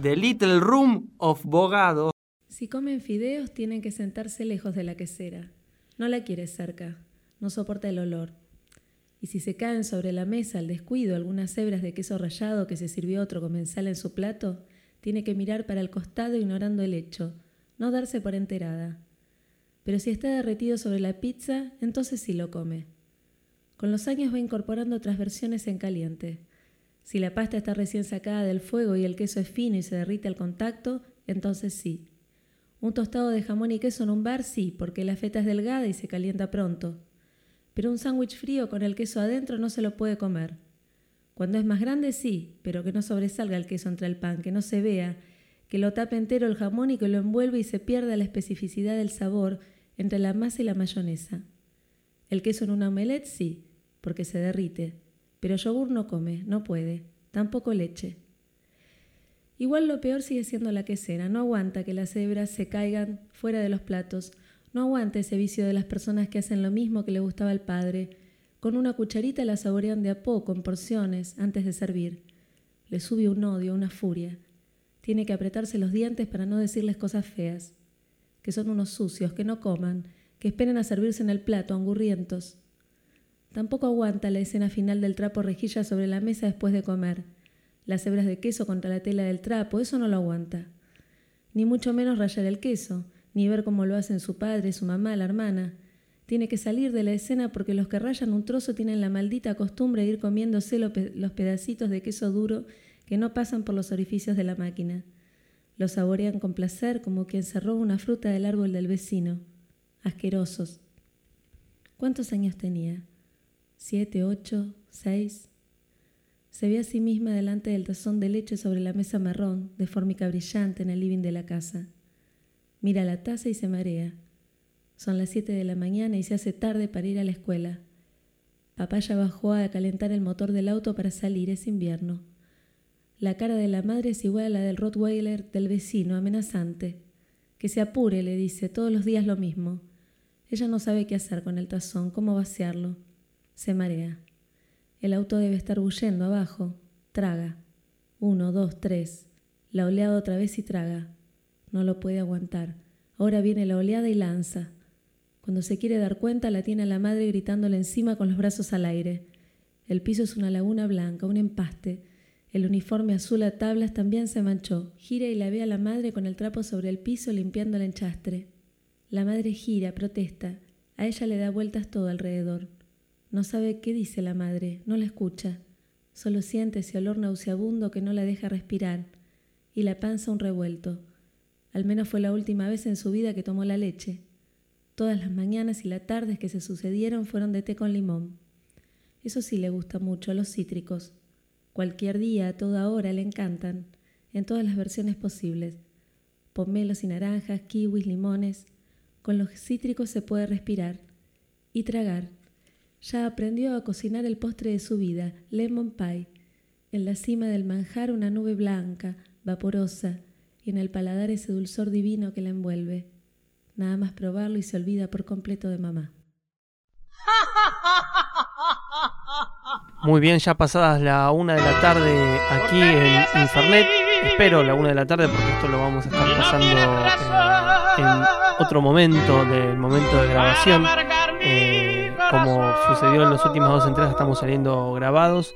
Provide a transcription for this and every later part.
The Little Room of Bogado. Si comen fideos, tienen que sentarse lejos de la quesera. No la quiere cerca, no soporta el olor. Y si se caen sobre la mesa al descuido algunas hebras de queso rallado que se sirvió otro comensal en su plato, tiene que mirar para el costado ignorando el hecho, no darse por enterada. Pero si está derretido sobre la pizza, entonces sí lo come. Con los años va incorporando otras versiones en caliente. Si la pasta está recién sacada del fuego y el queso es fino y se derrite al contacto, entonces sí. Un tostado de jamón y queso en un bar, sí, porque la feta es delgada y se calienta pronto. Pero un sándwich frío con el queso adentro no se lo puede comer. Cuando es más grande, sí, pero que no sobresalga el queso entre el pan, que no se vea, que lo tape entero el jamón y que lo envuelva y se pierda la especificidad del sabor entre la masa y la mayonesa. El queso en una omelette, sí, porque se derrite, pero yogur no come, no puede, tampoco leche. Igual lo peor sigue siendo la quesera, no aguanta que las hebras se caigan fuera de los platos, no aguanta ese vicio de las personas que hacen lo mismo que le gustaba al padre. Con una cucharita la saborean de a poco, en porciones, antes de servir. Le sube un odio, una furia. Tiene que apretarse los dientes para no decirles cosas feas. Que son unos sucios, que no coman, que esperen a servirse en el plato, angurrientos. Tampoco aguanta la escena final del trapo rejilla sobre la mesa después de comer. Las hebras de queso contra la tela del trapo, eso no lo aguanta. Ni mucho menos rayar el queso, ni ver cómo lo hacen su padre, su mamá, la hermana. Tiene que salir de la escena porque los que rayan un trozo tienen la maldita costumbre de ir comiéndose los pedacitos de queso duro que no pasan por los orificios de la máquina. Lo saborean con placer como quien se roba una fruta del árbol del vecino. Asquerosos. ¿Cuántos años tenía? ¿Siete, ocho, seis? Se ve a sí misma delante del tazón de leche sobre la mesa marrón, de fórmica brillante en el living de la casa. Mira la taza y se marea. Son las siete de la mañana y se hace tarde para ir a la escuela. Papá ya bajó a calentar el motor del auto para salir, es invierno. La cara de la madre es igual a la del Rottweiler del vecino, amenazante. Que se apure, le dice, todos los días lo mismo. Ella no sabe qué hacer con el tazón, cómo vaciarlo. Se marea. El auto debe estar huyendo abajo. Traga. Uno, dos, tres. La oleada otra vez y traga. No lo puede aguantar. Ahora viene la oleada y lanza. Cuando se quiere dar cuenta, la tiene a la madre gritándole encima con los brazos al aire. El piso es una laguna blanca, un empaste. El uniforme azul a tablas también se manchó. Gira y la ve a la madre con el trapo sobre el piso limpiando el enchastre. La madre gira, protesta. A ella le da vueltas todo alrededor. No sabe qué dice la madre, no la escucha. Solo siente ese olor nauseabundo que no la deja respirar. Y la panza un revuelto. Al menos fue la última vez en su vida que tomó la leche. Todas las mañanas y las tardes que se sucedieron fueron de té con limón. Eso sí le gusta mucho, los cítricos. Cualquier día, a toda hora, le encantan, en todas las versiones posibles. Pomelos y naranjas, kiwis, limones. Con los cítricos se puede respirar y tragar. Ya aprendió a cocinar el postre de su vida, lemon pie. En la cima del manjar una nube blanca, vaporosa, y en el paladar ese dulzor divino que la envuelve. Nada más probarlo y se olvida por completo de mamá. Muy bien, ya pasadas la una de la tarde aquí en Infernet. Espero la una de la tarde porque esto lo vamos a estar pasando eh, en otro momento del momento de grabación. Eh, como sucedió en las últimas dos entregas, estamos saliendo grabados.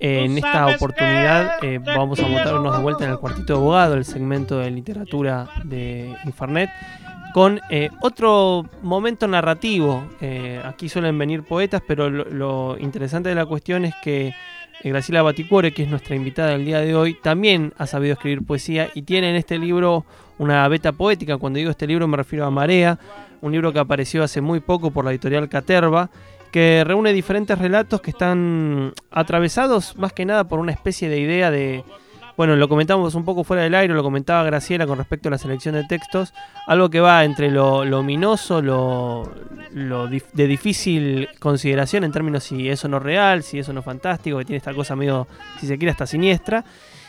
En esta oportunidad eh, vamos a montarnos de vuelta en el cuartito de abogado, el segmento de literatura de Infernet, con eh, otro momento narrativo. Eh, aquí suelen venir poetas, pero lo, lo, interesante de la cuestión es que Graciela Baticuore, que es nuestra invitada del día de hoy, también ha sabido escribir poesía y tiene en este libro una beta poética. Cuando digo este libro me refiero a Marea, un libro que apareció hace muy poco por la editorial Caterva que reúne diferentes relatos que están atravesados más que nada por una especie de idea de, bueno, lo comentamos un poco fuera del aire, lo comentaba Graciela con respecto a la selección de textos, algo que va entre lo, lo ominoso, lo, lo dif- de difícil consideración en términos si eso no es real, si eso no es fantástico, que tiene esta cosa medio, si se quiere, hasta siniestra.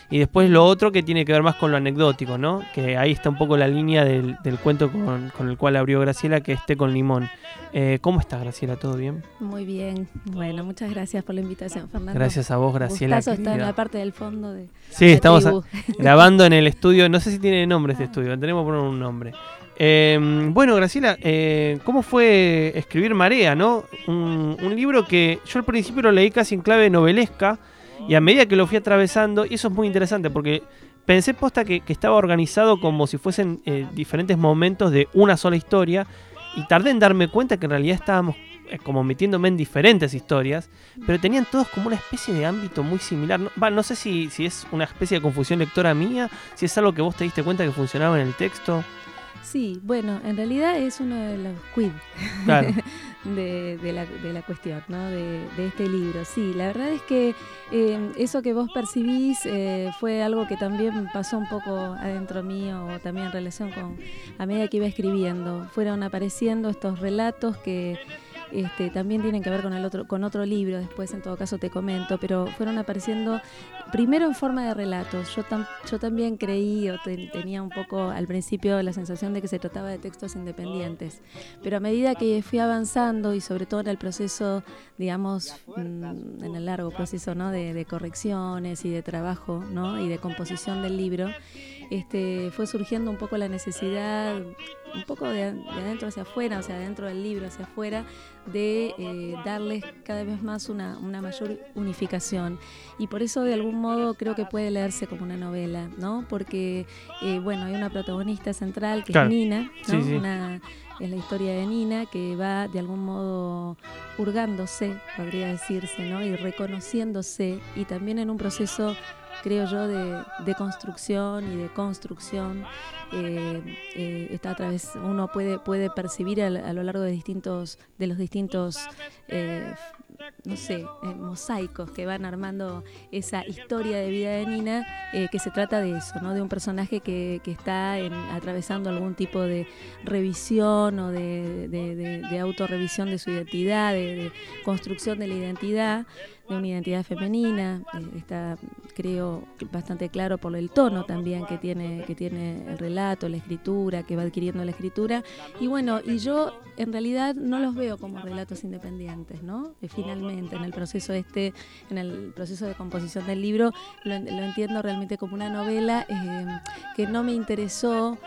Y después lo otro que tiene que ver más con lo anecdótico, ¿no? Que ahí está un poco la línea del, del cuento con, con el cual abrió Graciela, que es Té con limón. Eh, ¿Cómo estás, Graciela? ¿Todo bien? Muy bien. Bueno, muchas gracias por la invitación, Fernando. Gracias a vos, Graciela. Gustazo está en la parte del fondo de Sí, estamos a- grabando en el estudio. No sé si tiene nombre este estudio, tenemos que poner un nombre. Eh, bueno, Graciela, eh, ¿cómo fue escribir Marea, no? Un, un libro que yo al principio lo leí casi en clave novelesca y a medida que lo fui atravesando, y eso es muy interesante porque pensé posta que, estaba organizado como si fuesen eh, diferentes momentos de una sola historia y tardé en darme cuenta que en realidad estábamos eh, como metiéndome en diferentes historias, pero tenían todos como una especie de ámbito muy similar. No, no sé si, si es una especie de confusión lectora mía, si es algo que vos te diste cuenta que funcionaba en el texto. Sí, bueno, en realidad es uno de los quid Claro. de, de la, de la cuestión, ¿no? De, de este libro. Sí, la verdad es que eh, eso que vos percibís eh, fue algo que también pasó un poco adentro mío, o también en relación con, a medida que iba escribiendo. Fueron apareciendo estos relatos que este, también tienen que ver con el otro, con otro libro, después en todo caso te comento, pero fueron apareciendo primero en forma de relatos. Yo, tam- yo también creí o te- tenía un poco al principio la sensación de que se trataba de textos independientes, pero a medida que fui avanzando y sobre todo en el proceso, digamos, mm, en el largo proceso ¿no? de, de correcciones y de trabajo ¿no? y de composición del libro, este, fue surgiendo un poco la necesidad, un poco de, de adentro hacia afuera, o sea, dentro del libro hacia afuera, de eh, darles cada vez más una, una mayor unificación. Y por eso, de algún modo, creo que puede leerse como una novela, ¿no? Porque, eh, bueno, hay una protagonista central que Claro. es Nina, ¿no? Sí, sí. Una, es la historia de Nina que va de algún modo hurgándose, podría decirse, ¿no? Y reconociéndose y también en un proceso creo yo, de, de construcción y de construcción. eh, eh, está a través, uno puede, puede percibir a, a lo largo de distintos, de los distintos eh, no sé, eh, mosaicos que van armando esa historia de vida de Nina, eh, que se trata de eso, ¿no? De un personaje que, que está en- atravesando algún tipo de revisión o de, de, de- de autorrevisión de su identidad, de, de construcción de la identidad, de una identidad femenina. Eh, está, creo, bastante claro por el tono también que tiene, que tiene el relato, la escritura, que va adquiriendo la escritura. Y bueno, y yo en realidad no los veo como relatos independientes, ¿no? Eh, finalmente, en el proceso este, en el proceso de composición del libro, lo, en- lo entiendo realmente como una novela eh, que no me interesó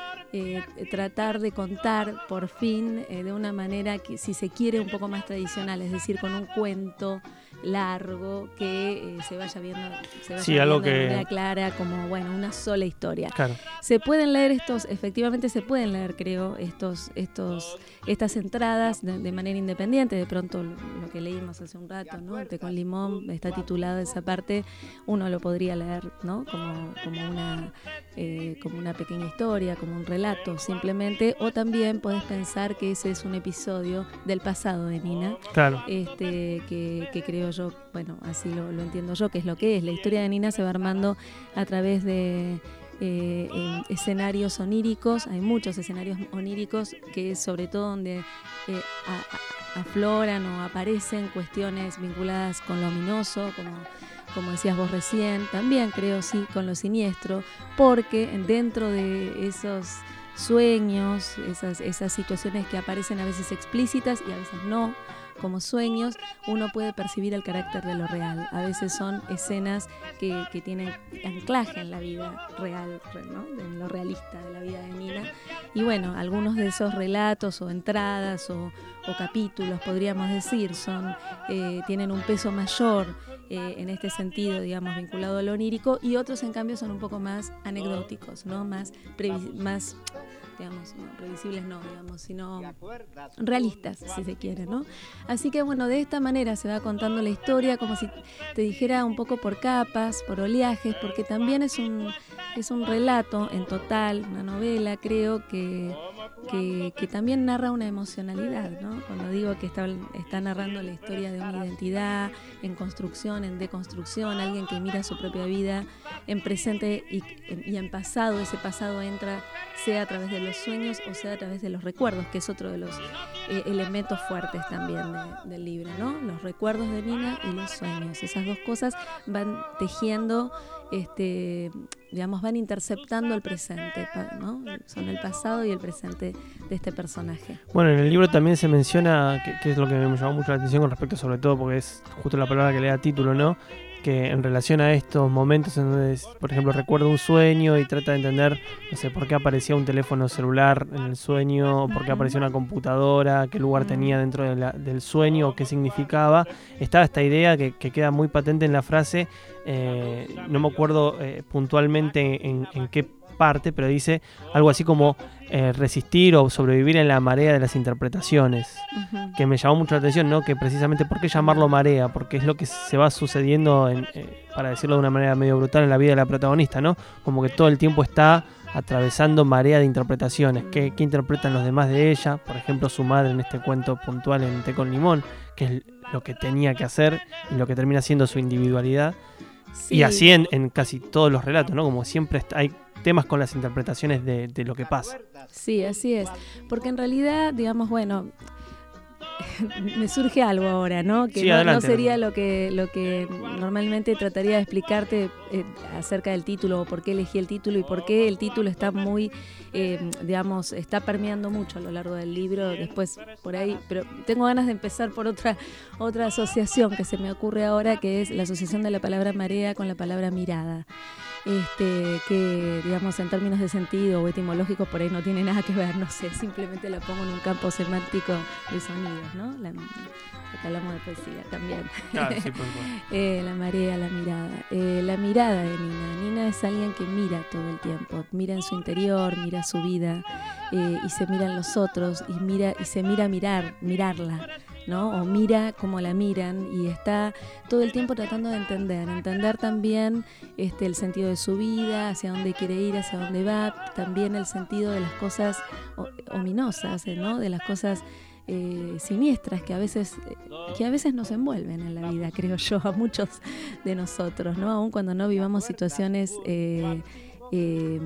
tratar de contar por fin de una manera que, si se quiere, un poco más tradicional, es decir, con un cuento largo que eh, se vaya viendo, se vaya Sí, algo viendo de que- manera clara como bueno una sola historia. Claro. Se pueden leer estos, efectivamente se pueden leer, creo, estos, estos, estas entradas de, de manera independiente. De pronto lo, lo que leímos hace un rato, ¿no? El té con limón está titulado esa parte, uno lo podría leer, ¿no? Como, como una eh, como una pequeña historia, como un relato, simplemente. O también podés pensar que ese es un episodio del pasado de Nina Claro. este, que, que creo yo, bueno, así lo, entiendo yo, que es lo que es. La historia de Nina se va armando a través de eh, eh, escenarios oníricos, hay muchos escenarios oníricos que es sobre todo donde eh, afloran o aparecen cuestiones vinculadas con lo ominoso, como, como decías vos recién, también creo sí con lo siniestro, porque dentro de esos sueños, esas, esas situaciones que aparecen a veces explícitas y a veces no, como sueños, uno puede percibir el carácter de lo real. A veces son escenas que, que tienen anclaje en la vida real, re- ¿no? en lo realista de la vida de Nina. Y bueno, algunos de esos relatos o entradas o, capítulos, podríamos decir, son, eh, tienen un peso mayor eh, en este sentido, digamos, vinculado a lo onírico, y otros en cambio son un poco más anecdóticos, ¿no? más, más digamos, no, previsibles no, digamos, sino realistas, si se quiere, ¿no? Así que bueno, de esta manera se va contando la historia como si te dijera un poco por capas, por oleajes, porque también es un, es un relato en total, una novela, creo que, que, también narra una emocionalidad, ¿no? Cuando digo que está, está narrando la historia de una identidad en construcción, en deconstrucción, alguien que mira su propia vida en presente y, en pasado, ese pasado entra sea a través de los sueños o sea a través de los recuerdos, que es otro de los eh, elementos fuertes también de- del libro, ¿no? Los recuerdos de Nina y los sueños. Esas dos cosas van tejiendo, este, digamos, van interceptando el presente, ¿no? Son el pasado y el presente de este personaje. Bueno, en el libro también se menciona, que, que es lo que me llamó mucho la atención con respecto sobre todo, porque es justo la palabra que le da título, ¿no? Que en relación a estos momentos en donde, por ejemplo, recuerda un sueño y trata de entender, no sé, por qué aparecía un teléfono celular en el sueño, o por qué aparecía una computadora, qué lugar tenía dentro de la- del sueño, o qué significaba. Estaba esta idea que, que queda muy patente en la frase, eh, no me acuerdo eh, puntualmente en, en qué parte, pero dice algo así como eh, resistir o sobrevivir en la marea de las interpretaciones, que me llamó mucho la atención, ¿no? Que precisamente, ¿por qué llamarlo marea? Porque es lo que se va sucediendo, en, eh, para decirlo de una manera medio brutal, en la vida de la protagonista, ¿no? Como que todo el tiempo está atravesando marea de interpretaciones. ¿Qué, qué interpretan los demás de ella? Por ejemplo, su madre en este cuento puntual en Té con Limón, que es lo que tenía que hacer y lo que termina siendo su individualidad. Y Sí. así en, en casi todos los relatos, ¿no? Como siempre hay temas con las interpretaciones de, de lo que pasa. Sí, así es. Porque en realidad, digamos, bueno, me surge algo ahora, ¿no? Que Sí, no, no sería lo que, lo que normalmente trataría de explicarte eh, acerca del título o por qué elegí el título y por qué el título está muy, eh, digamos, está permeando mucho a lo largo del libro. Después, por ahí, pero tengo ganas de empezar por otra, otra asociación que se me ocurre ahora, que es la asociación de la palabra marea con la palabra mirada este, que digamos en términos de sentido o etimológico por ahí no tiene nada que ver, no sé, simplemente la pongo en un campo semántico de sonidos, ¿no? La, acá hablamos de poesía también. Eh, la marea, la mirada. Eh, la mirada de Nina. Nina es alguien que mira todo el tiempo, mira en su interior, mira su vida eh, y se mira en los otros y mira y se mira a mirar, mirarla. ¿No? O mira cómo la miran y está todo el tiempo tratando de entender, entender también este, el sentido de su vida, hacia dónde quiere ir, hacia dónde va, también el sentido de las cosas ominosas, eh, ¿no? De las cosas eh, siniestras que a veces que a veces nos envuelven en la vida, creo yo, a muchos de nosotros, ¿no? Aun cuando no vivamos situaciones eh, eh,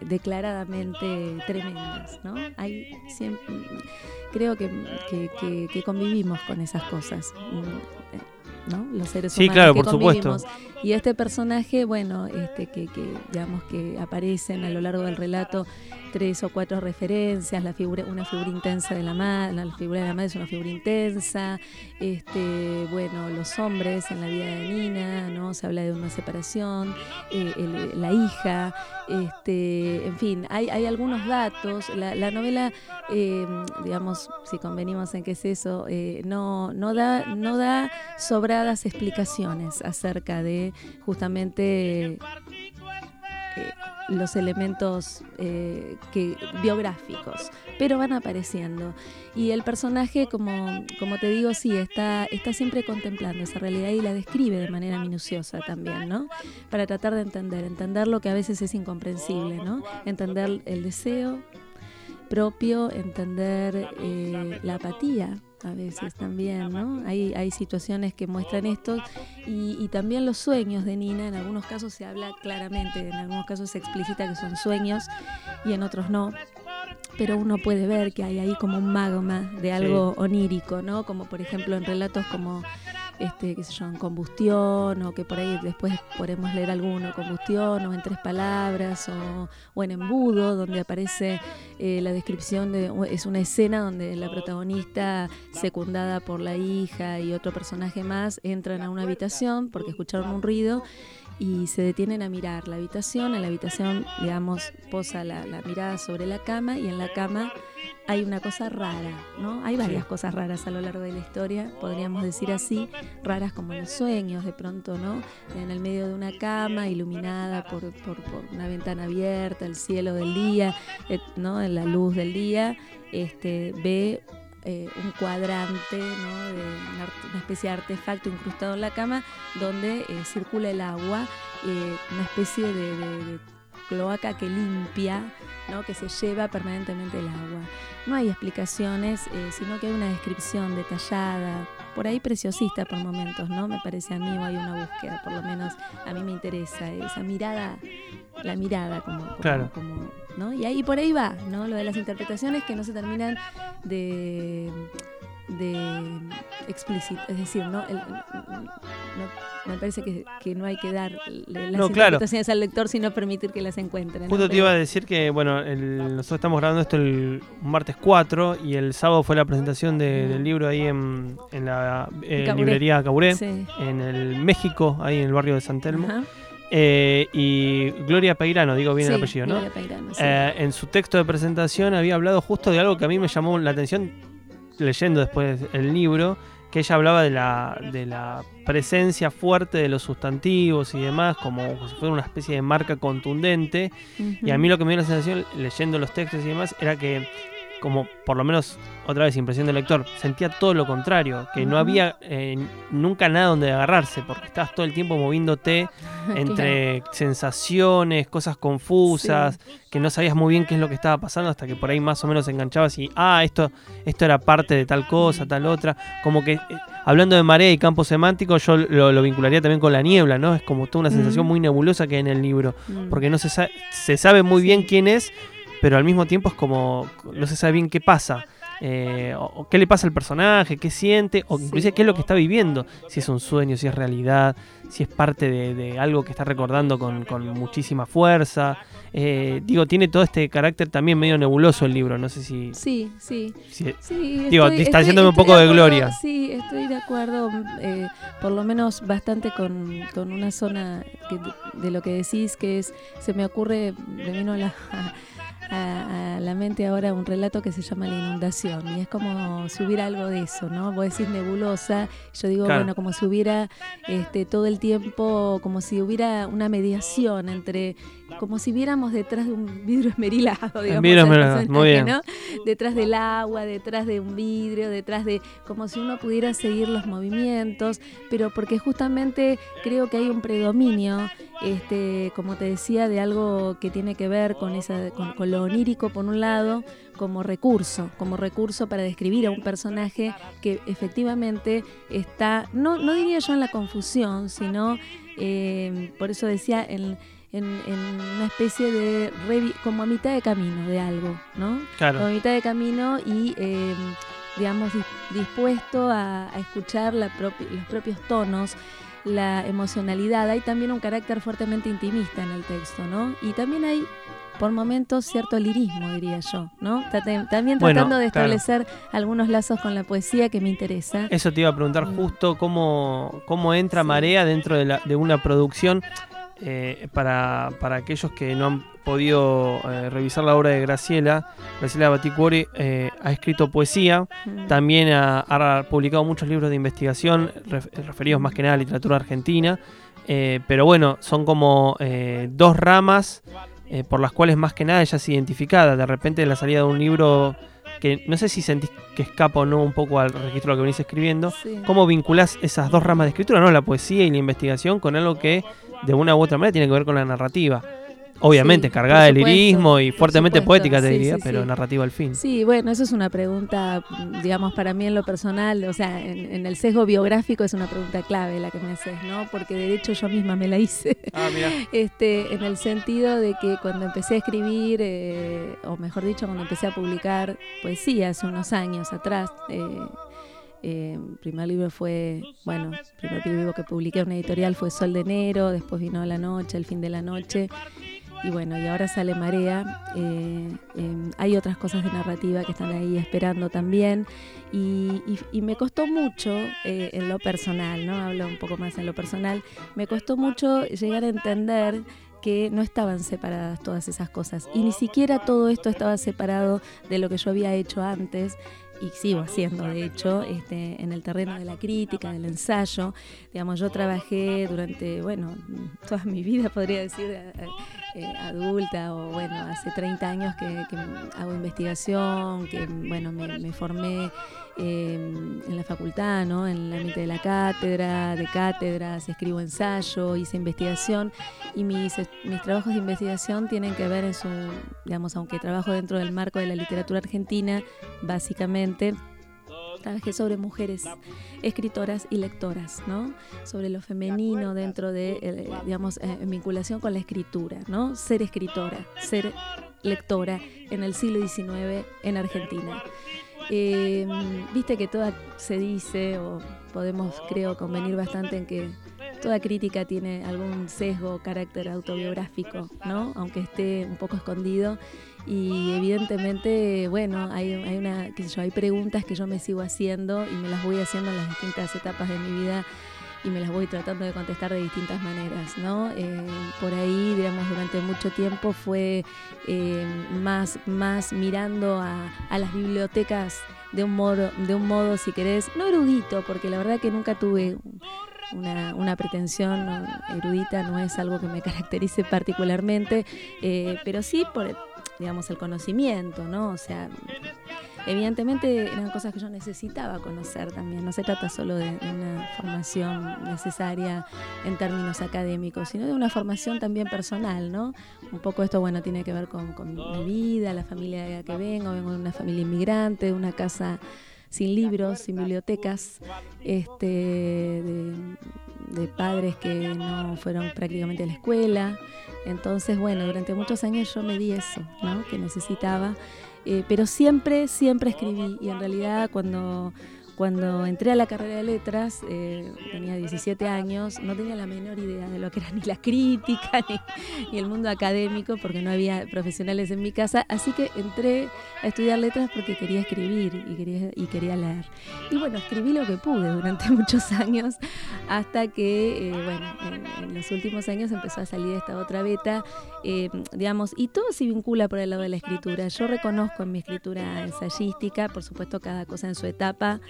declaradamente tremendas, ¿no? Hay siempre, creo que, que- que- que convivimos con esas cosas. ¿No? Los seres Sí, humanos claro, que por supuesto. convivimos. Y este personaje, bueno, este que, que digamos que aparecen a lo largo del relato tres o cuatro referencias, la figura, una figura intensa de la madre, la figura de la madre es una figura intensa, este, bueno, los hombres en la vida de Nina, ¿no? Se habla de una separación, eh, el- la hija, este, en fin, hay, hay algunos datos. La, la novela, eh, digamos, si convenimos en qué es eso, eh, no, no da, no da explicaciones acerca de justamente eh, los elementos eh, que, biográficos, pero van apareciendo. Y el personaje, como, como te digo, sí, está, está siempre contemplando esa realidad y la describe de manera minuciosa también, ¿no? Para tratar de entender, entender lo que a veces es incomprensible, ¿no? Entender el deseo propio, entender eh, la apatía a veces también, ¿no? Hay, hay situaciones que muestran esto y, y también los sueños de Nina, en algunos casos se habla claramente, en algunos casos se explicita que son sueños y en otros no, pero uno puede ver que hay ahí como un magma de algo onírico, ¿no? Como por ejemplo en relatos como este, qué sé yo, combustión, o que por ahí después podemos leer alguno, combustión, o en tres palabras, o, o en embudo, donde aparece eh, la descripción de, es una escena donde la protagonista, secundada por la hija y otro personaje más, entran a una habitación porque escucharon un ruido y se detienen a mirar la habitación. En la habitación, digamos, posa la, la mirada sobre la cama y en la cama hay una cosa rara, ¿no? Hay varias Sí. cosas raras a lo largo de la historia, podríamos decir así, raras como los sueños, de pronto, ¿no? En el medio de una cama, iluminada por, por- por una ventana abierta, el cielo del día, eh, ¿no? En la luz del día, este, ve eh, un cuadrante, ¿no? de un art- una especie de artefacto incrustado en la cama donde eh, circula el agua, eh, una especie de, de- de cloaca que limpia, ¿no? que se lleva permanentemente el agua. No hay explicaciones, eh, sino que hay una descripción detallada, por ahí preciosista por momentos, ¿no? Me parece a mí, o hay una búsqueda, por lo menos a mí me interesa esa mirada, la mirada como, como- Claro. como, ¿no? Y ahí por ahí va, ¿no? Lo de las interpretaciones que no se terminan de de explícito, es decir, ¿no? El- no- me parece que, que no hay que dar las No, claro. al lector, sino permitir que las encuentren. ¿no? Justo te iba a decir que, bueno, el- nosotros estamos grabando esto el martes 4 y el sábado fue la presentación de- del libro ahí en, en la eh, Caburé. librería Caburé, Sí. en el México, ahí en el barrio de San Telmo. Ajá. Eh, y Gloria Peirano, digo bien el Sí, apellido, ¿no? Gloria Peirano, sí. Eh, en su texto de presentación había hablado justo de algo que a mí me llamó la atención leyendo después el libro, que ella hablaba de la, de la presencia fuerte de los sustantivos y demás, como si fuera una especie de marca contundente. Y a mí lo que me dio la sensación, leyendo los textos y demás, era que, como por lo menos otra vez impresión del lector, sentía todo lo contrario, que no había eh, nunca nada donde agarrarse, porque estabas todo el tiempo moviéndote entre sensaciones, cosas confusas, que no sabías muy bien qué es lo que estaba pasando hasta que por ahí más o menos enganchabas y, ah, esto, esto era parte de tal cosa, tal otra. Como que, eh, hablando de marea y campo semántico, yo lo, lo vincularía también con la niebla, ¿no? Es como toda una sensación Mm. muy nebulosa que hay en el libro, Mm. porque no se, sa- se sabe muy bien quién es, pero al mismo tiempo es como, no se sabe bien qué pasa. eh, o, o qué le pasa al personaje, qué siente, o inclusive qué es lo que está viviendo, si es un sueño, si es realidad, si es parte de, de algo que está recordando con, con muchísima fuerza. Eh, digo, tiene todo este carácter también medio nebuloso el libro, no sé si... Sí, sí. si- Sí, Digo, distanciándome un poco de acuerdo, Gloria. Sí, estoy de acuerdo, eh, por lo menos bastante con, con una zona que- de lo que decís, que es, se me ocurre, me vino la, a, a la mente ahora un relato que se llama La inundación, y es como si hubiera algo de eso, ¿no? Vos decís nebulosa, yo digo, Claro. bueno, como si hubiera este, todo el tiempo, como si hubiera una mediación entre, como si viéramos detrás de un vidrio esmerilado, digamos. vidrio al esmerilado, muy personaje, bien. ¿no? detrás del agua, detrás de un vidrio, detrás de como si uno pudiera seguir los movimientos, pero porque justamente creo que hay un predominio, este, como te decía, de algo que tiene que ver con esa, con, con lo onírico por un lado, como recurso, como recurso para describir a un personaje que efectivamente está, no, no diría yo en la confusión, sino eh, por eso decía en, en, en una especie de revi- como a mitad de camino de algo, ¿no? Claro. como a mitad de camino y, eh, digamos, dis- dispuesto a, a escuchar la propi- los propios tonos, la emocionalidad. Hay también un carácter fuertemente intimista en el texto, ¿no? Y también hay, por momentos, cierto lirismo, diría yo, ¿no? También Bueno, tratando de claro. establecer algunos lazos con la poesía que me interesa. Eso te iba a preguntar Mm. justo cómo, cómo entra Sí. Marea dentro de, la- de una producción. Eh, para, para aquellos que no han podido eh, revisar la obra de Graciela, Graciela Baticuori eh, ha escrito poesía, Mm. también ha, ha publicado muchos libros de investigación ref- referidos más que nada a literatura argentina, pero bueno, son como dos ramas por las cuales más que nada ella es identificada. De repente la salida de un libro que no sé si sentís que escapa o no un poco al registro de lo que venís escribiendo, Sí. ¿cómo vinculás esas dos ramas de escritura, no la poesía y la investigación, con algo que de una u otra manera tiene que ver con la narrativa? Obviamente, Sí, cargada de lirismo y fuertemente supuesto, poética, te sí, diría, sí, pero sí. narrativa al fin. Sí, bueno, eso es una pregunta, digamos, para mí en lo personal, o sea, en, en el sesgo biográfico es una pregunta clave la que me haces, ¿no? Porque de hecho yo misma me la hice. Ah, mira. Este, en el sentido de que cuando empecé a escribir, eh, o mejor dicho, cuando empecé a publicar poesía hace unos años atrás, eh, eh, primer libro fue, bueno, primer libro que publiqué en una editorial fue Sol de Enero, después vino La Noche, El Fin de la Noche, y bueno, y ahora sale Marea. eh, eh, hay otras cosas de narrativa que están ahí esperando también, y, y- y me costó mucho eh, en lo personal, ¿no? Hablo un poco más en lo personal, me costó mucho llegar a entender que no estaban separadas todas esas cosas. Y ni siquiera todo esto estaba separado de lo que yo había hecho antes y sigo haciendo, de hecho, este, en el terreno de la crítica, del ensayo. Digamos, yo trabajé durante, bueno, toda mi vida, podría decir, eh, adulta o bueno, hace 30 años que, hago investigación, que bueno, me, formé em, en la facultad, ¿no? en la mitad de la cátedra, de cátedras, escribo ensayo, hice investigación y mis, mis trabajos de investigación tienen que ver en su, digamos, aunque trabajo dentro del marco de la literatura argentina, básicamente trabajé sobre mujeres escritoras y lectoras, ¿no? Sobre lo femenino dentro de, eh, digamos, eh, vinculación con la escritura, ¿no? Ser escritora, ser lectora en el siglo XIX en Argentina. Em, viste que toda se dice, o podemos creo convenir bastante en que toda crítica tiene algún sesgo, carácter autobiográfico, ¿no? Aunque esté un poco escondido y evidentemente, bueno, hay, hay, una, qué sé yo, hay preguntas que yo me sigo haciendo y me las voy haciendo en las distintas etapas de mi vida y me las voy tratando de contestar de distintas maneras, ¿no? Eh, por ahí, digamos, durante mucho tiempo fue eh, más, más mirando a, a, las bibliotecas de un modo, de un modo, si querés, no erudito, porque la verdad que nunca tuve una, una, pretensión erudita, no es algo que me caracterice particularmente, eh, pero sí por digamos, el conocimiento, ¿no? O sea, evidentemente eran cosas que yo necesitaba conocer también. No se trata solo de, una formación necesaria en términos académicos, sino de una formación también personal, ¿no? Un poco esto, bueno, tiene que ver con, mi vida, la familia que vengo, vengo de una familia inmigrante, de una casa sin libros, sin bibliotecas, este, de, de padres que no fueron prácticamente a la escuela. Entonces, bueno, durante muchos años yo me di eso, ¿no? Que necesitaba. Eh, pero siempre, siempre escribí. Y en realidad cuando cuando entré a la carrera de letras, eh, tenía 17 años, no tenía la menor idea de lo que era ni la crítica ni, el mundo académico, porque no había profesionales en mi casa, así que entré a estudiar letras porque quería escribir y quería, y quería leer. Y bueno, escribí lo que pude durante muchos años, hasta que, eh, bueno, en, los últimos años empezó a salir esta otra beta, eh, digamos, y todo se vincula por el lado de la escritura. Yo reconozco en mi escritura ensayística, por supuesto, cada cosa en su etapa,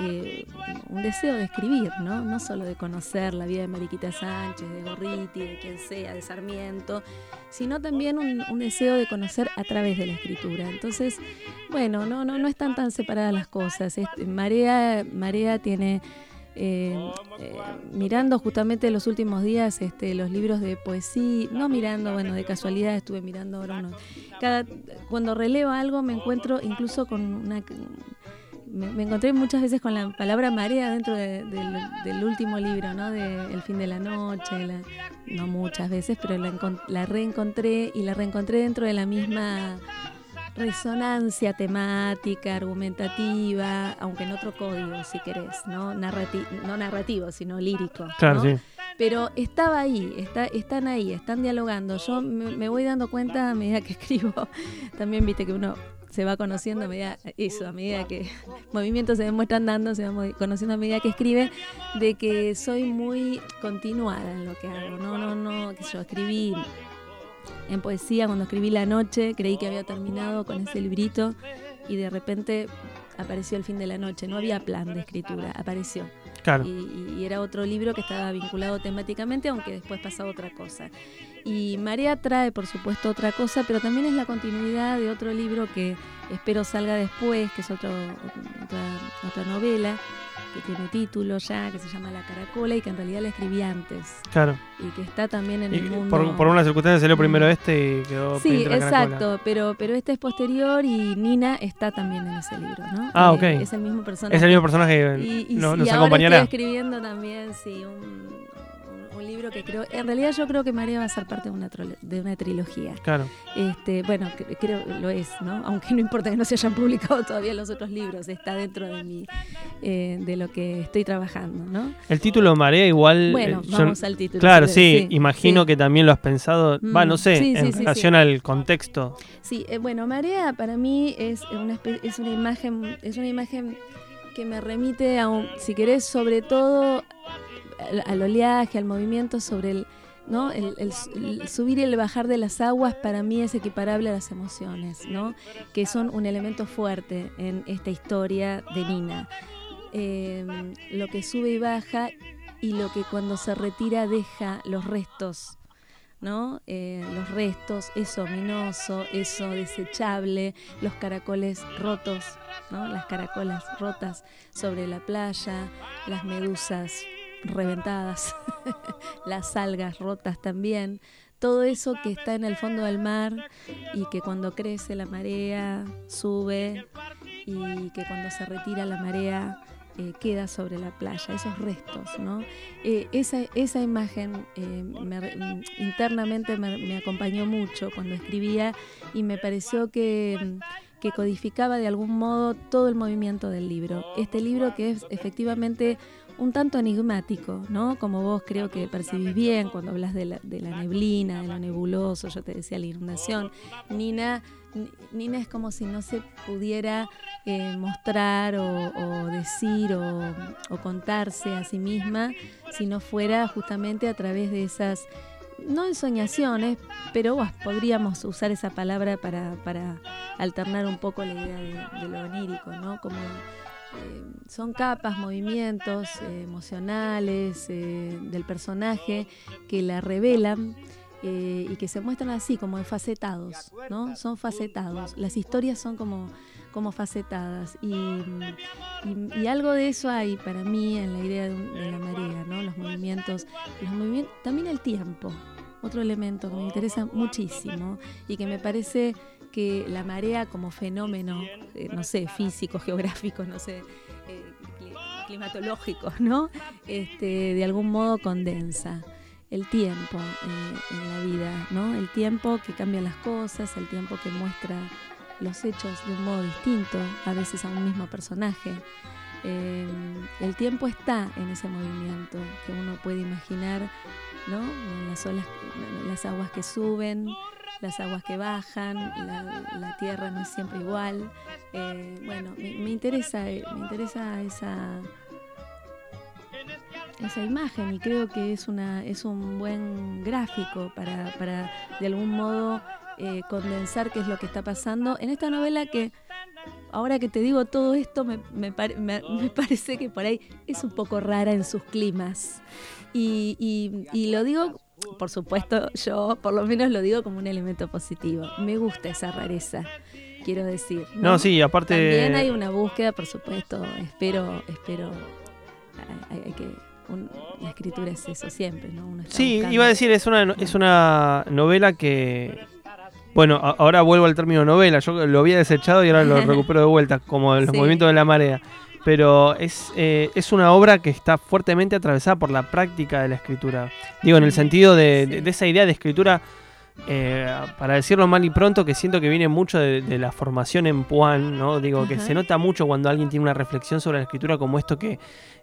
eh, un deseo de escribir, ¿no? No solo de conocer la vida de Mariquita Sánchez, de Gorriti, de quien sea, de Sarmiento, sino también un, deseo de conocer a través de la escritura. Entonces, bueno, no, no, no están tan separadas las cosas. Marea, Marea tiene. Eh, eh, mirando justamente los últimos días este, los libros de poesía, no mirando, bueno, de casualidad estuve mirando ahora uno. Cada, cuando releo algo me encuentro incluso con una me, encontré muchas veces con la palabra marea dentro del último libro, ¿no? De El fin de la noche, no muchas veces, pero la, reencontré y la reencontré dentro de la misma resonancia temática, argumentativa, aunque en otro código, si querés, ¿no? no narrativo, sino lírico. Claro, sí. Pero estaba ahí, está, están ahí, están dialogando. Yo me voy dando cuenta a medida que escribo, también viste que uno se va conociendo a medida, eso, a medida que movimientos se demuestran dando, se va conociendo a medida que escribe, de que soy muy continuada en lo que hago. No, no, no, que yo escribí en poesía cuando escribí La Noche, creí que había terminado con ese librito y de repente apareció el fin de la noche, no había plan de escritura, apareció. Y, era otro libro que estaba vinculado temáticamente, aunque después pasaba otra cosa. Y Marea trae, por supuesto, otra cosa, pero también es la continuidad de otro libro que espero salga después, que es otro, otra, otra novela, que tiene título ya, que se llama La Caracola y que en realidad la escribí antes. Claro. Y que está también en el mundo. Por, por una circunstancia salió primero mm. este y quedó Sí, exacto, pero, pero este es posterior y Nina está también en ese libro, ¿no? Ah, ok. Es el mismo personaje. Es el mismo personaje. Y, y, no, nos y ahora estoy escribiendo también, sí, un un libro que creo, en realidad yo creo que María va a ser parte de una, de una trilogía. Claro. Este, bueno, creo lo es, ¿no? Aunque no importa que no se hayan publicado todavía los otros libros, está dentro de mi, eh, de lo que estoy trabajando, ¿no? El título Marea igual. Bueno, eh, vamos al título. Claro, sí, imagino que también lo has pensado, va, no mm, sé, en relación al contexto. Sí, eh, bueno, Marea para mí es una, es una imagen, es una imagen que me remite a un, si querés, sobre todo al, oleaje, al movimiento sobre el, ¿no? El, subir y el bajar de las aguas para mí es equiparable a las emociones, ¿no? que son un elemento fuerte en esta historia de Nina. Em, lo que sube y baja y lo que cuando se retira deja los restos ¿no? Eh, los restos, eso ominoso, eso desechable, los caracoles rotos, ¿no? Las caracolas rotas sobre la playa, las medusas reventadas, las algas rotas también, todo eso que está en el fondo del mar y que cuando crece la marea sube y que cuando se retira la marea eh, queda sobre la playa, esos restos, ¿no? Eh, esa, esa imagen eh, internamente me, acompañó mucho cuando escribía y me pareció que, que codificaba de algún modo todo el movimiento del libro. Este libro que es efectivamente un tanto enigmático, ¿no? Como vos creo que percibís bien cuando hablas de la, de la neblina, de lo nebuloso, yo te decía la inundación. Nina, Nina es como si no se pudiera eh, mostrar o, decir o, contarse a sí misma si no fuera justamente a través de esas, no ensoñaciones, pero podríamos usar esa palabra para, para alternar un poco la idea de, de lo onírico, ¿no? Como eh, son capas, movimientos eh, emocionales eh, del personaje que la revelan y que se muestran así, como facetados, ¿no? Son facetados. Las historias son como, como facetadas. Y, algo de eso hay para mí en la idea de, la marea, ¿no? Los movimientos, los movimientos, también el tiempo. Otro elemento que me interesa muchísimo y que me parece que la marea como fenómeno, eh, no sé, físico, geográfico, no sé, eh, climatológico, ¿no? Este, de algún modo condensa el tiempo eh, en la vida, ¿no? El tiempo que cambia las cosas, el tiempo que muestra los hechos de un modo distinto, a veces a un mismo personaje. El tiempo está en ese movimiento que uno puede imaginar, ¿no? las olas, las aguas que suben, las aguas que bajan, la, tierra no es siempre igual. Eh, bueno, me, interesa, me interesa esa, esa imagen y creo que es, una, es un buen gráfico para, para de algún modo eh, condensar qué es lo que está pasando en esta novela que ahora que te digo todo esto me, me, me, parece que por ahí es un poco rara en sus climas y, y, y lo digo por supuesto, yo por lo menos lo digo como un elemento positivo. Me gusta esa rareza, quiero decir. No, sí, aparte. También hay una búsqueda, por supuesto. Espero, espero. Hay, que. la escritura es eso siempre, ¿no? sí, iba a decir, es una, es una novela que. Bueno, ahora vuelvo al término novela. Yo lo había desechado y ahora lo recupero de vuelta, como los movimientos de la marea pero es, eh, es una obra que está fuertemente atravesada por la práctica de la escritura. Digo, en el sentido de, esa idea de escritura, eh, para decirlo mal y pronto, que siento que viene mucho de, la formación en Puan, ¿no? Digo, que se nota mucho cuando alguien tiene una reflexión sobre la escritura como esto que,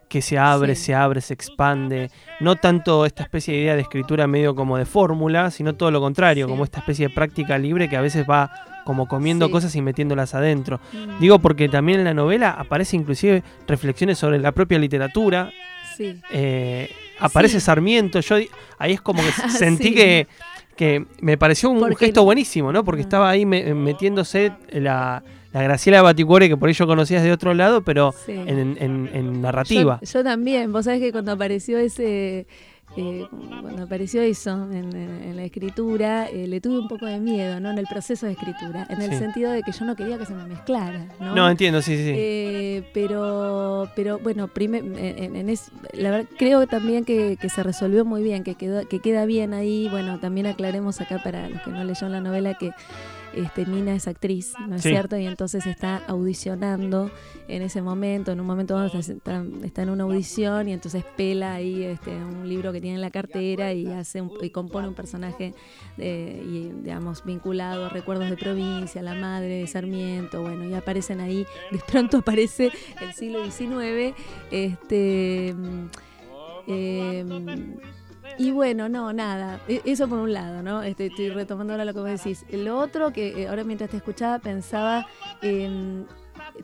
que se abre, se abre, se expande. No tanto esta especie de idea de escritura medio como de fórmula, sino todo lo contrario, como esta especie de práctica libre que a veces va como comiendo cosas y metiéndolas adentro. Mm. Digo porque también en la novela aparece inclusive reflexiones sobre la propia literatura. Sí. Eh, aparece Sarmiento. Yo ahí es como que sentí que, que me pareció un gesto buenísimo, ¿no? Porque ah. estaba ahí metiéndose la, la Graciela Baticuore, que por ello conocías de otro lado, pero en, narrativa. yo, también, vos sabés que cuando apareció ese eh, cuando apareció eso en, la escritura, eh, le tuve un poco de miedo, ¿no? En el proceso de escritura, en el sentido de que yo no quería que se me mezclara, ¿no? No, entiendo, sí, sí. Eh, pero, pero bueno, en, la verdad, creo también que, se resolvió muy bien, que, quedó, que queda bien ahí. Bueno, también aclaremos acá para los que no leyeron la novela que este, Nina es actriz, ¿no es cierto? Y entonces está audicionando en ese momento, en un momento donde está, en una audición y entonces pela ahí este, un libro que tiene en la cartera y hace y compone un personaje y, digamos vinculado a recuerdos de provincia, la madre de Sarmiento, bueno, y aparecen ahí, de pronto aparece el siglo XIX, este eh, y bueno, no, nada. E, eso por un lado, ¿no? Estoy, estoy retomando ahora lo que vos decís. Lo otro que eh, ahora mientras te escuchaba pensaba,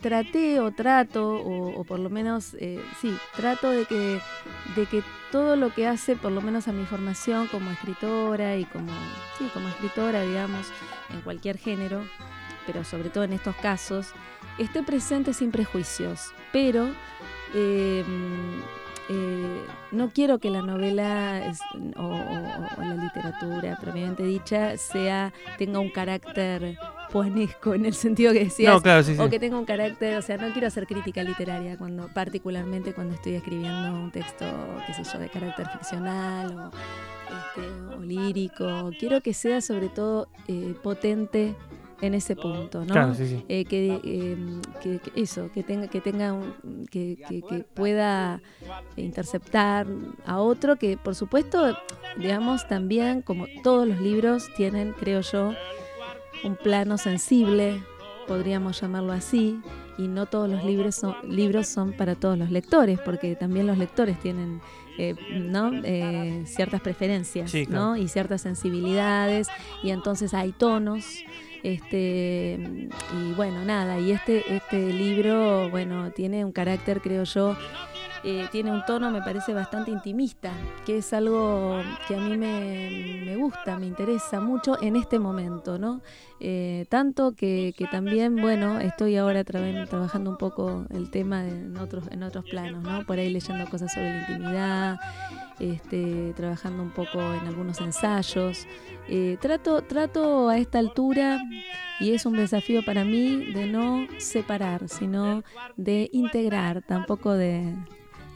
traté o trato, o, por lo menos, eh, sí, trato de que, de que todo lo que hace, por lo menos a mi formación como escritora y como, como escritora, digamos, en cualquier género, pero sobre todo en estos casos, esté presente sin prejuicios, pero... Eh, eh, no quiero que la novela es- o, o- o la literatura propiamente dicha sea tenga un carácter poenesco en el sentido que decías No, claro, sí, sí. o que tenga un carácter, o sea, no quiero hacer crítica literaria cuando, particularmente cuando estoy escribiendo un texto, qué sé yo, de carácter ficcional o, este, o lírico. Quiero que sea sobre todo eh, potente en ese punto, ¿no? Claro, sí, sí. Eh, que, eh, que- que eso, que tenga, que tenga un- que, que- que pueda interceptar a otro, que por supuesto, digamos, también, como todos los libros, tienen, creo yo, un plano sensible, podríamos llamarlo así, y no todos los libros son, libros son para todos los lectores, porque también los lectores tienen eh, ¿no? Eh, ciertas preferencias Sí, claro. ¿no? y ciertas sensibilidades, y entonces hay tonos. Este, y bueno, nada, y este, este libro, bueno, tiene un carácter, creo yo, eh, tiene un tono, me parece, bastante intimista, que es algo que a mí me, me gusta, me interesa mucho en este momento, ¿no? Eh, tanto que, que también, bueno, estoy ahora tra- trabajando un poco el tema de- en, otros, en otros planos, ¿no? Por ahí leyendo cosas sobre la intimidad, este, trabajando un poco en algunos ensayos. Eh, trato, trato a esta altura, y es un desafío para mí, de no separar, sino de integrar, tampoco de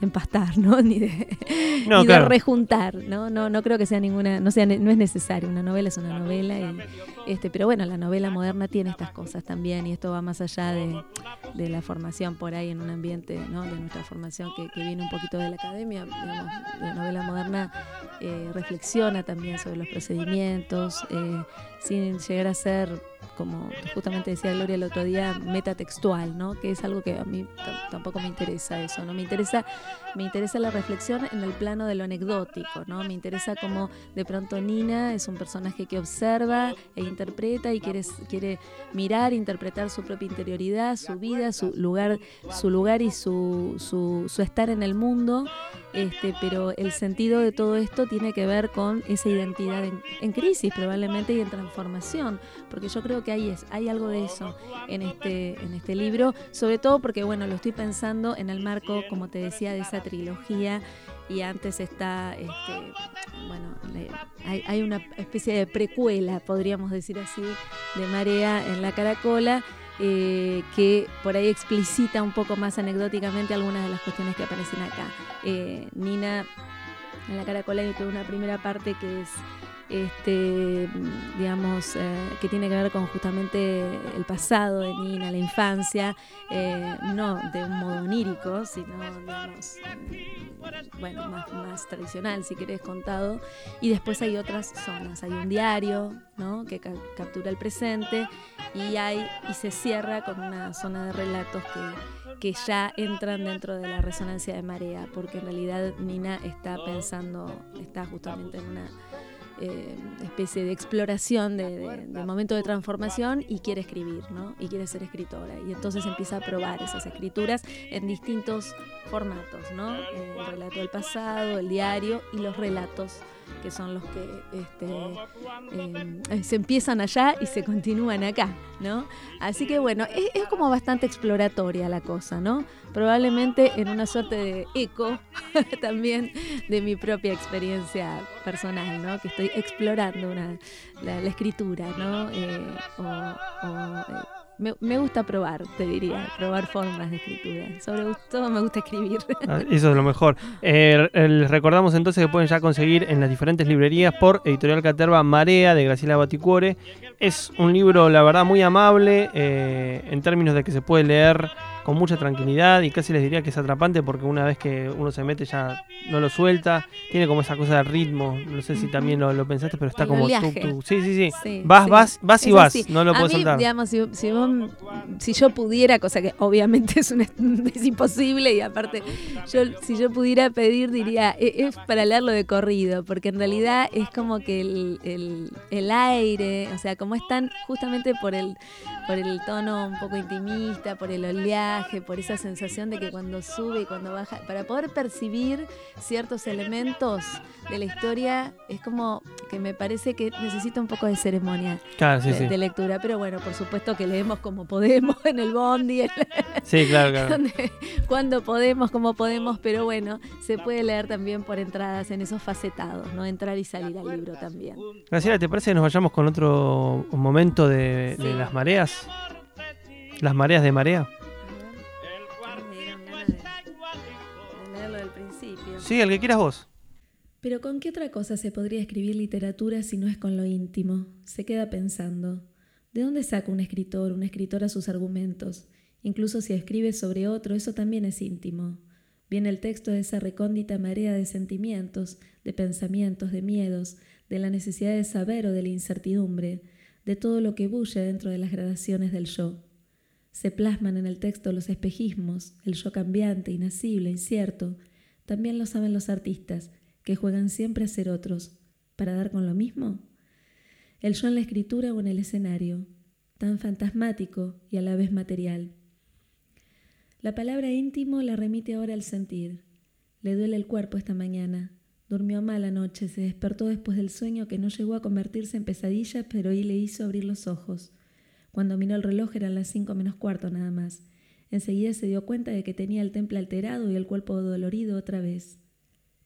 empastar, ¿no? Ni de, No, ni de rejuntar, ¿no? No, no creo que sea ninguna, no sea, no es necesario. Una novela es una novela, y, este, pero bueno, la novela moderna tiene estas cosas también, y esto va más allá de, de la formación por ahí en un ambiente, ¿no? De nuestra formación que, que viene un poquito de la academia, digamos, la novela moderna eh, reflexiona también sobre los procedimientos, eh, sin llegar a ser como justamente decía Gloria el otro día, metatextual, ¿no? Que es algo que a mí tampoco me interesa eso, ¿no? Me interesa, me interesa la reflexión en el plano de lo anecdótico, ¿no? Me interesa como de pronto Nina es un personaje que observa e interpreta y quiere, quiere mirar, interpretar su propia interioridad, su vida, su lugar, su lugar y su, su, su estar en el mundo. Este, pero el sentido de todo esto tiene que ver con esa identidad en, en crisis probablemente y en transformación, porque yo creo que hay, es, hay algo de eso en este, en este libro, sobre todo porque bueno, lo estoy pensando en el marco, como te decía, de esa trilogía y antes está, este, bueno, hay, hay una especie de precuela, podríamos decir así, de Marea en la Caracola, eh, que por ahí explicita un poco más anecdóticamente algunas de las cuestiones que aparecen acá. Eh, Nina en la Caracola hay toda una primera parte que es este digamos eh, que tiene que ver con justamente el pasado de Nina, la infancia, eh, no de un modo onírico, sino digamos eh, bueno, más, más tradicional si querés contado. Y después hay otras zonas, hay un diario ¿no? que ca- captura el presente y hay y se cierra con una zona de relatos que, que ya entran dentro de la resonancia de marea, porque en realidad Nina está pensando, está justamente en una eh, especie de exploración de, de- momento de transformación y quiere escribir, ¿no? Y quiere ser escritora. Y entonces empieza a probar esas escrituras en distintos formatos, ¿no? Eh, el relato del pasado, el diario y los relatos que son los que este, eh, se empiezan allá y se continúan acá, ¿no? Así que bueno, es, es como bastante exploratoria la cosa, ¿no? Probablemente en una suerte de eco también de mi propia experiencia personal, ¿no? Que estoy explorando una, la, la escritura, ¿no? Eh, o, o, eh, me, me gusta probar, te diría, probar formas de escritura. Sobre todo me gusta escribir. Ah, Eso es lo mejor. Eh, eh, les recordamos entonces que pueden ya conseguir en las diferentes librerías por Editorial Caterva Marea de Graciela Baticuore. Es un libro, la verdad, muy amable eh, en términos de que se puede leer con mucha tranquilidad y casi les diría que es atrapante porque una vez que uno se mete ya no lo suelta. Tiene como esa cosa de ritmo. No sé si también lo, lo pensaste, pero está El como... tuc, tuc. Sí, sí, sí. Sí, Vas, sí. vas, vas y Es vas. No lo mí, soltar. digamos, si, si vos- si yo pudiera, cosa que obviamente es, una- es imposible y aparte, yo si yo pudiera pedir diría, "E- es para leerlo de corrido, porque en realidad es como que el, el- el aire, o sea, como están justamente por el, por el tono un poco intimista, por el viaje, por esa sensación de que cuando sube y cuando baja, para poder percibir ciertos elementos de la historia, es como que me parece que necesita un poco de ceremonia de, lectura. Pero bueno, por supuesto que leemos como podemos en el bondi. sí, claro, claro. cuando podemos, como podemos, pero bueno, se puede leer también por entradas en esos facetados, ¿no? Entrar y salir al libro también. Graciela, ¿te parece que nos vayamos con otro momento de, las mareas? Las mareas de marea. Sí, el que quieras vos. Pero ¿con qué otra cosa se podría escribir literatura si no es con lo íntimo? Se queda pensando. ¿De dónde saca un escritor, un escritor a sus argumentos? Incluso si escribe sobre otro, eso también es íntimo. Viene el texto de esa recóndita marea de sentimientos, de pensamientos, de miedos, de la necesidad de saber o de la incertidumbre, de todo lo que bulle dentro de las gradaciones del yo. Se plasman en el texto los espejismos, el yo cambiante, inacible, incierto. También lo saben los artistas, que juegan siempre a ser otros, para dar con lo mismo. El yo en la escritura o en el escenario, tan fantasmático y a la vez material. La palabra íntimo la remite ahora al sentir. Le duele el cuerpo esta mañana, Durmió mal anoche, se despertó después del sueño que no llegó a convertirse en pesadilla, pero hoy le hizo abrir los ojos. Cuando miró el reloj eran las cinco menos cuarto nada más. Enseguida se dio cuenta de que tenía el temple alterado y el cuerpo dolorido otra vez.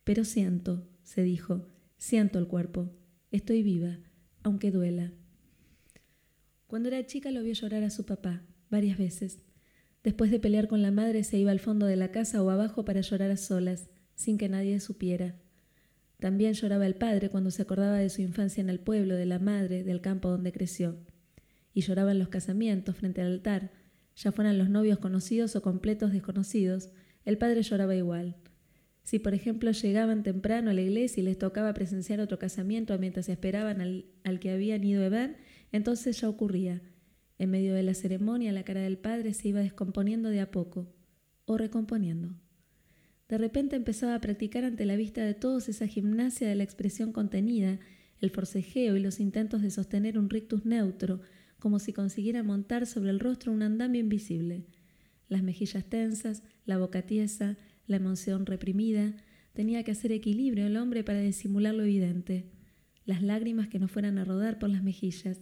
Pero siento, se dijo, siento el cuerpo. Estoy viva, aunque duela. Cuando era chica lo vio llorar a su papá, varias veces. Después de pelear con la madre se iba al fondo de la casa o abajo para llorar a solas, sin que nadie supiera. También lloraba el padre cuando se acordaba de su infancia en el pueblo, de la madre, del campo donde creció. Y lloraba en los casamientos, frente al altar, ya fueran los novios conocidos o completos desconocidos, el padre lloraba igual. Si, por ejemplo, llegaban temprano a la iglesia y les tocaba presenciar otro casamiento mientras esperaban al, al que habían ido a ver, entonces ya ocurría. En medio de la ceremonia, la cara del padre se iba descomponiendo de a poco, o recomponiendo. De repente empezaba a practicar ante la vista de todos esa gimnasia de la expresión contenida, el forcejeo y los intentos de sostener un rictus neutro, como si consiguiera montar sobre el rostro un andamio invisible. Las mejillas tensas, la boca tiesa, la emoción reprimida, tenía que hacer equilibrio el hombre para disimular lo evidente. Las lágrimas que no fueran a rodar por las mejillas.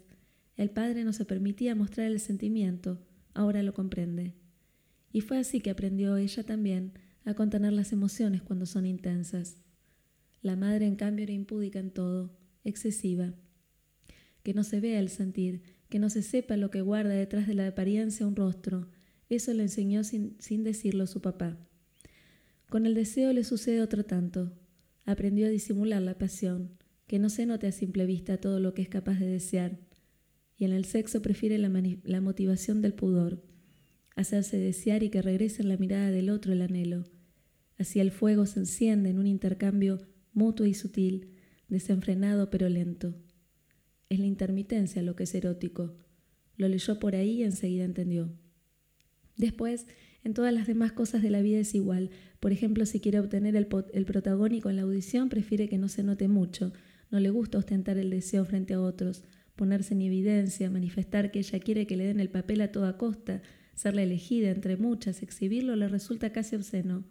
El padre no se permitía mostrar el sentimiento, ahora lo comprende. Y fue así que aprendió ella también a contener las emociones cuando son intensas. La madre, en cambio, era impúdica en todo, excesiva. Que no se vea el sentir, que no se sepa lo que guarda detrás de la apariencia un rostro. Eso le enseñó sin, sin decirlo su papá. Con el deseo le sucede otro tanto. Aprendió a disimular la pasión, que no se note a simple vista todo lo que es capaz de desear. Y en el sexo prefiere la, la motivación del pudor, hacerse desear y que regrese en la mirada del otro el anhelo Así el fuego se enciende en un intercambio mutuo y sutil, desenfrenado pero lento. Es la intermitencia lo que es erótico. Lo leyó por ahí y enseguida entendió. Después, en todas las demás cosas de la vida es igual. Por ejemplo, si quiere obtener el, el, protagónico en la audición, prefiere que no se note mucho. No le gusta ostentar el deseo frente a otros, ponerse en evidencia, manifestar que ella quiere que le den el papel a toda costa, ser la elegida entre muchas, exhibirlo le resulta casi obsceno.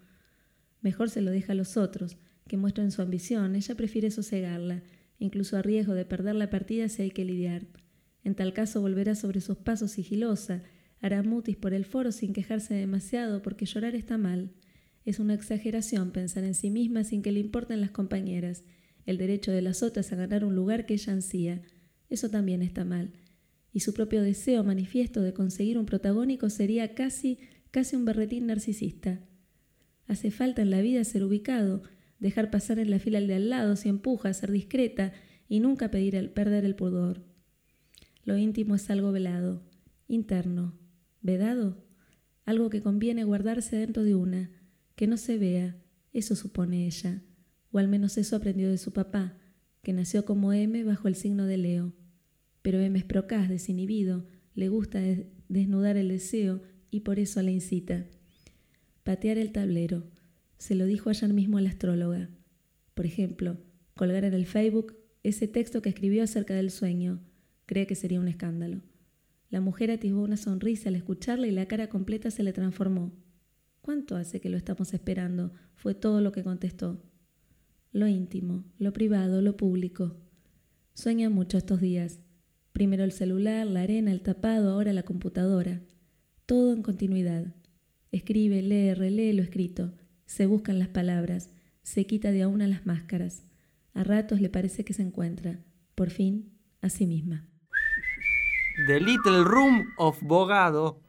Mejor se lo deja a los otros, que muestren su ambición, ella prefiere sosegarla, incluso a riesgo de perder la partida si hay que lidiar. En tal caso volverá sobre sus pasos sigilosa, hará mutis por el foro sin quejarse demasiado porque llorar está mal. Es una exageración pensar en sí misma sin que le importen las compañeras, el derecho de las otras a ganar un lugar que ella ansía. Eso también está mal. Y su propio deseo manifiesto de conseguir un protagónico sería casi, casi un berretín narcisista. Hace falta en la vida ser ubicado, dejar pasar en la fila al de al lado si empuja, ser discreta y nunca pedir el, perder el pudor. Lo íntimo es algo velado, interno, vedado, algo que conviene guardarse dentro de una, que no se vea, eso supone ella, o al menos eso aprendió de su papá, que nació como M bajo el signo de Leo. Pero M es procaz, desinhibido, le gusta desnudar el deseo y por eso la incita patear el tablero. Se lo dijo ayer mismo a la astróloga. Por ejemplo, colgar en el Facebook ese texto que escribió acerca del sueño. Cree que sería un escándalo. La mujer atisbó una sonrisa al escucharla y la cara completa se le transformó. ¿Cuánto hace que lo estamos esperando? fue todo lo que contestó. Lo íntimo, lo privado, lo público. Sueña mucho estos días. Primero el celular, la arena, el tapado, ahora la computadora. Todo en continuidad. Escribe, lee, relee lo escrito. Se buscan las palabras. Se quita de a una las máscaras. A ratos le parece que se encuentra, por fin, a sí misma. The Little Room of Bogado